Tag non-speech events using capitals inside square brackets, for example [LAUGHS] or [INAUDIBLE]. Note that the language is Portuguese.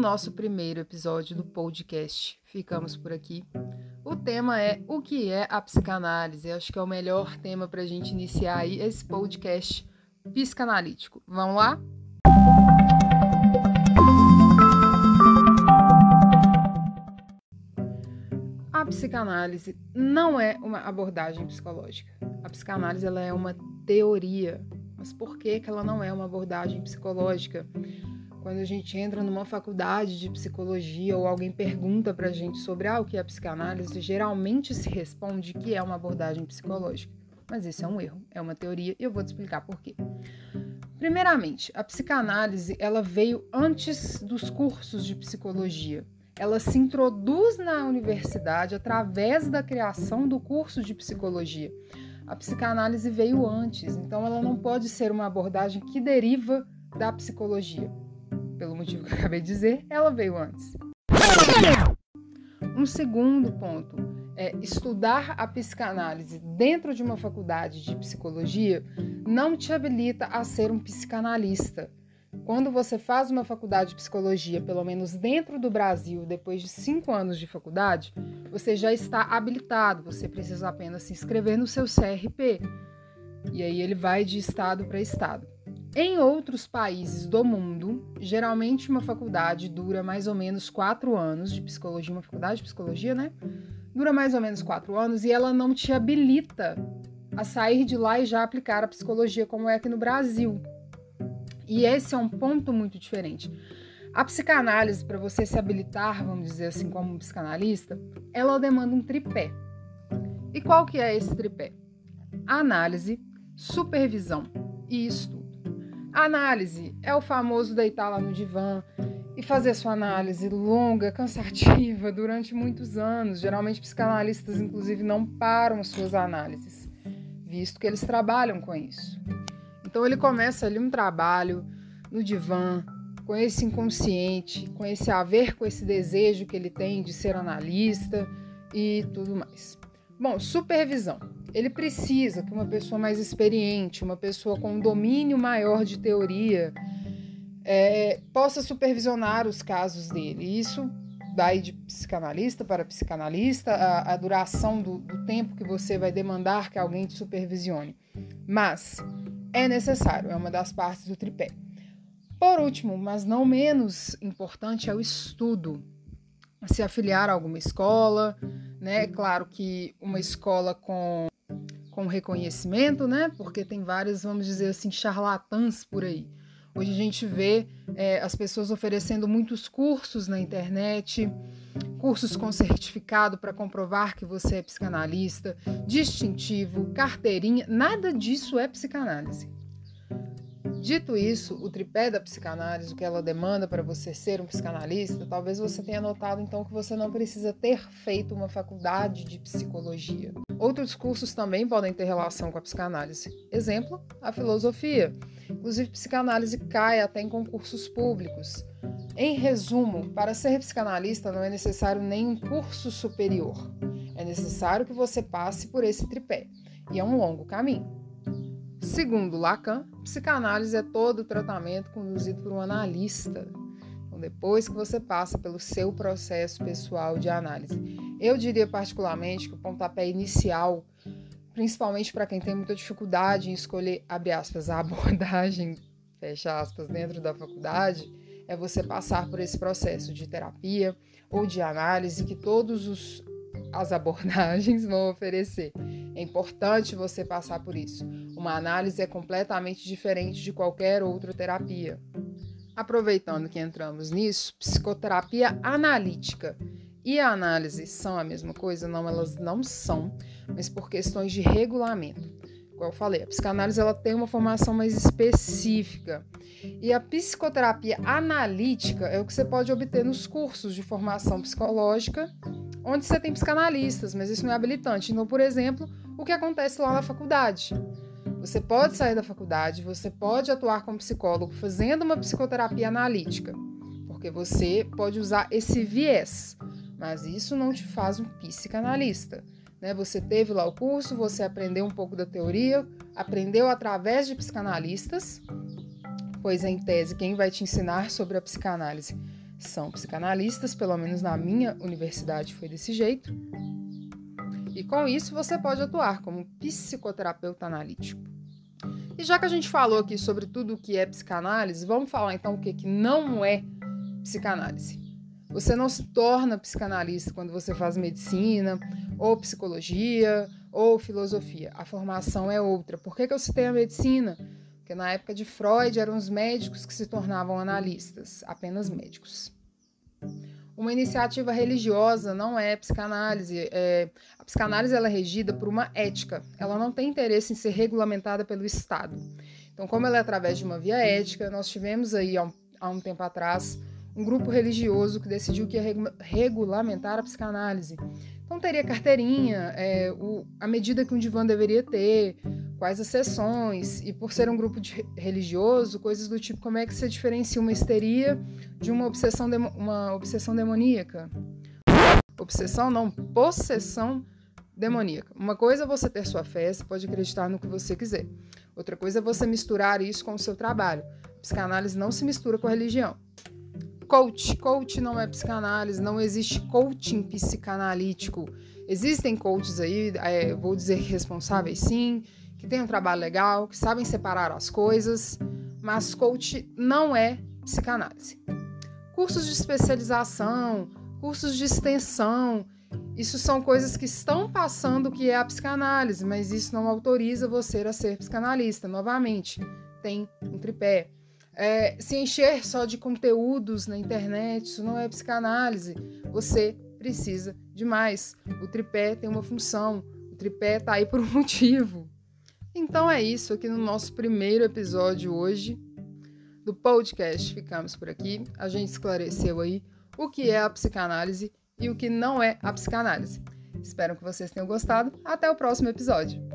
nosso primeiro episódio do podcast. Ficamos por aqui. O tema é o que é a psicanálise. Acho que é o melhor tema para a gente iniciar aí esse podcast psicanalítico. Vamos lá? A psicanálise não é uma abordagem psicológica. A psicanálise ela é uma teoria. Mas por que, que ela não é uma abordagem psicológica? Quando a gente entra numa faculdade de psicologia ou alguém pergunta para a gente sobre ah, o que é psicanálise, geralmente se responde que é uma abordagem psicológica. Mas isso é um erro, é uma teoria e eu vou te explicar por quê. Primeiramente, a psicanálise ela veio antes dos cursos de psicologia. Ela se introduz na universidade através da criação do curso de psicologia. A psicanálise veio antes, então ela não pode ser uma abordagem que deriva da psicologia pelo motivo que eu acabei de dizer, ela veio antes. Um segundo ponto é estudar a psicanálise dentro de uma faculdade de psicologia não te habilita a ser um psicanalista. Quando você faz uma faculdade de psicologia, pelo menos dentro do Brasil, depois de cinco anos de faculdade, você já está habilitado. Você precisa apenas se inscrever no seu CRP. E aí ele vai de estado para estado. Em outros países do mundo, geralmente uma faculdade dura mais ou menos quatro anos de psicologia, uma faculdade de psicologia, né? Dura mais ou menos quatro anos e ela não te habilita a sair de lá e já aplicar a psicologia como é aqui no Brasil. E esse é um ponto muito diferente. A psicanálise, para você se habilitar, vamos dizer assim, como um psicanalista, ela demanda um tripé. E qual que é esse tripé? Análise, supervisão e estudo. Análise é o famoso deitar lá no divã e fazer sua análise longa, cansativa, durante muitos anos. Geralmente, psicanalistas, inclusive, não param suas análises, visto que eles trabalham com isso. Então, ele começa ali um trabalho no divã, com esse inconsciente, com esse haver, com esse desejo que ele tem de ser analista e tudo mais. Bom, supervisão ele precisa que uma pessoa mais experiente, uma pessoa com um domínio maior de teoria, é, possa supervisionar os casos dele. Isso daí de psicanalista para psicanalista, a, a duração do, do tempo que você vai demandar que alguém te supervisione. Mas é necessário, é uma das partes do tripé. Por último, mas não menos importante, é o estudo. Se afiliar a alguma escola, né? Claro que uma escola com com reconhecimento, né? Porque tem vários, vamos dizer assim, charlatãs por aí. Hoje a gente vê é, as pessoas oferecendo muitos cursos na internet, cursos com certificado para comprovar que você é psicanalista, distintivo, carteirinha, nada disso é psicanálise. Dito isso, o tripé da psicanálise, o que ela demanda para você ser um psicanalista, talvez você tenha notado então que você não precisa ter feito uma faculdade de psicologia. Outros cursos também podem ter relação com a psicanálise. Exemplo, a filosofia. Inclusive, psicanálise cai até em concursos públicos. Em resumo, para ser psicanalista não é necessário nenhum curso superior. É necessário que você passe por esse tripé. E é um longo caminho. Segundo Lacan, psicanálise é todo o tratamento conduzido por um analista. Então, depois que você passa pelo seu processo pessoal de análise. Eu diria particularmente que o pontapé inicial, principalmente para quem tem muita dificuldade em escolher, abre aspas, a abordagem, [LAUGHS] fecha aspas, dentro da faculdade, é você passar por esse processo de terapia ou de análise que todos os as abordagens [LAUGHS] vão oferecer. É importante você passar por isso. Uma análise é completamente diferente de qualquer outra terapia. Aproveitando que entramos nisso, psicoterapia analítica e a análise são a mesma coisa? Não, elas não são, mas por questões de regulamento. Como eu falei, a psicanálise ela tem uma formação mais específica. E a psicoterapia analítica é o que você pode obter nos cursos de formação psicológica, onde você tem psicanalistas, mas isso não é habilitante. Então, por exemplo, o que acontece lá na faculdade. Você pode sair da faculdade, você pode atuar como psicólogo fazendo uma psicoterapia analítica, porque você pode usar esse viés, mas isso não te faz um psicanalista. Né? Você teve lá o curso, você aprendeu um pouco da teoria, aprendeu através de psicanalistas, pois em tese quem vai te ensinar sobre a psicanálise são psicanalistas, pelo menos na minha universidade foi desse jeito. E com isso você pode atuar como psicoterapeuta analítico. E já que a gente falou aqui sobre tudo o que é psicanálise, vamos falar então o que, que não é psicanálise. Você não se torna psicanalista quando você faz medicina, ou psicologia, ou filosofia. A formação é outra. Por que, que eu citei a medicina? Porque na época de Freud eram os médicos que se tornavam analistas, apenas médicos. Uma iniciativa religiosa não é psicanálise. É, a psicanálise ela é regida por uma ética. Ela não tem interesse em ser regulamentada pelo Estado. Então, como ela é através de uma via ética, nós tivemos aí há um, há um tempo atrás um grupo religioso que decidiu que ia regulamentar a psicanálise. Então teria carteirinha, é, o, a medida que um divã deveria ter, quais as sessões, e por ser um grupo de religioso, coisas do tipo como é que você diferencia uma histeria de uma obsessão, demo, uma obsessão demoníaca. Obsessão não, possessão demoníaca. Uma coisa é você ter sua fé, você pode acreditar no que você quiser. Outra coisa é você misturar isso com o seu trabalho. Psicanálise não se mistura com a religião coach. Coach não é psicanálise, não existe coaching psicanalítico. Existem coaches aí, é, vou dizer responsáveis sim, que têm um trabalho legal, que sabem separar as coisas, mas coach não é psicanálise. Cursos de especialização, cursos de extensão, isso são coisas que estão passando que é a psicanálise, mas isso não autoriza você a ser psicanalista. Novamente, tem um tripé é, se encher só de conteúdos na internet, isso não é psicanálise. Você precisa de mais. O tripé tem uma função, o tripé está aí por um [LAUGHS] motivo. Então é isso aqui no nosso primeiro episódio hoje do podcast. Ficamos por aqui. A gente esclareceu aí o que é a psicanálise e o que não é a psicanálise. Espero que vocês tenham gostado. Até o próximo episódio.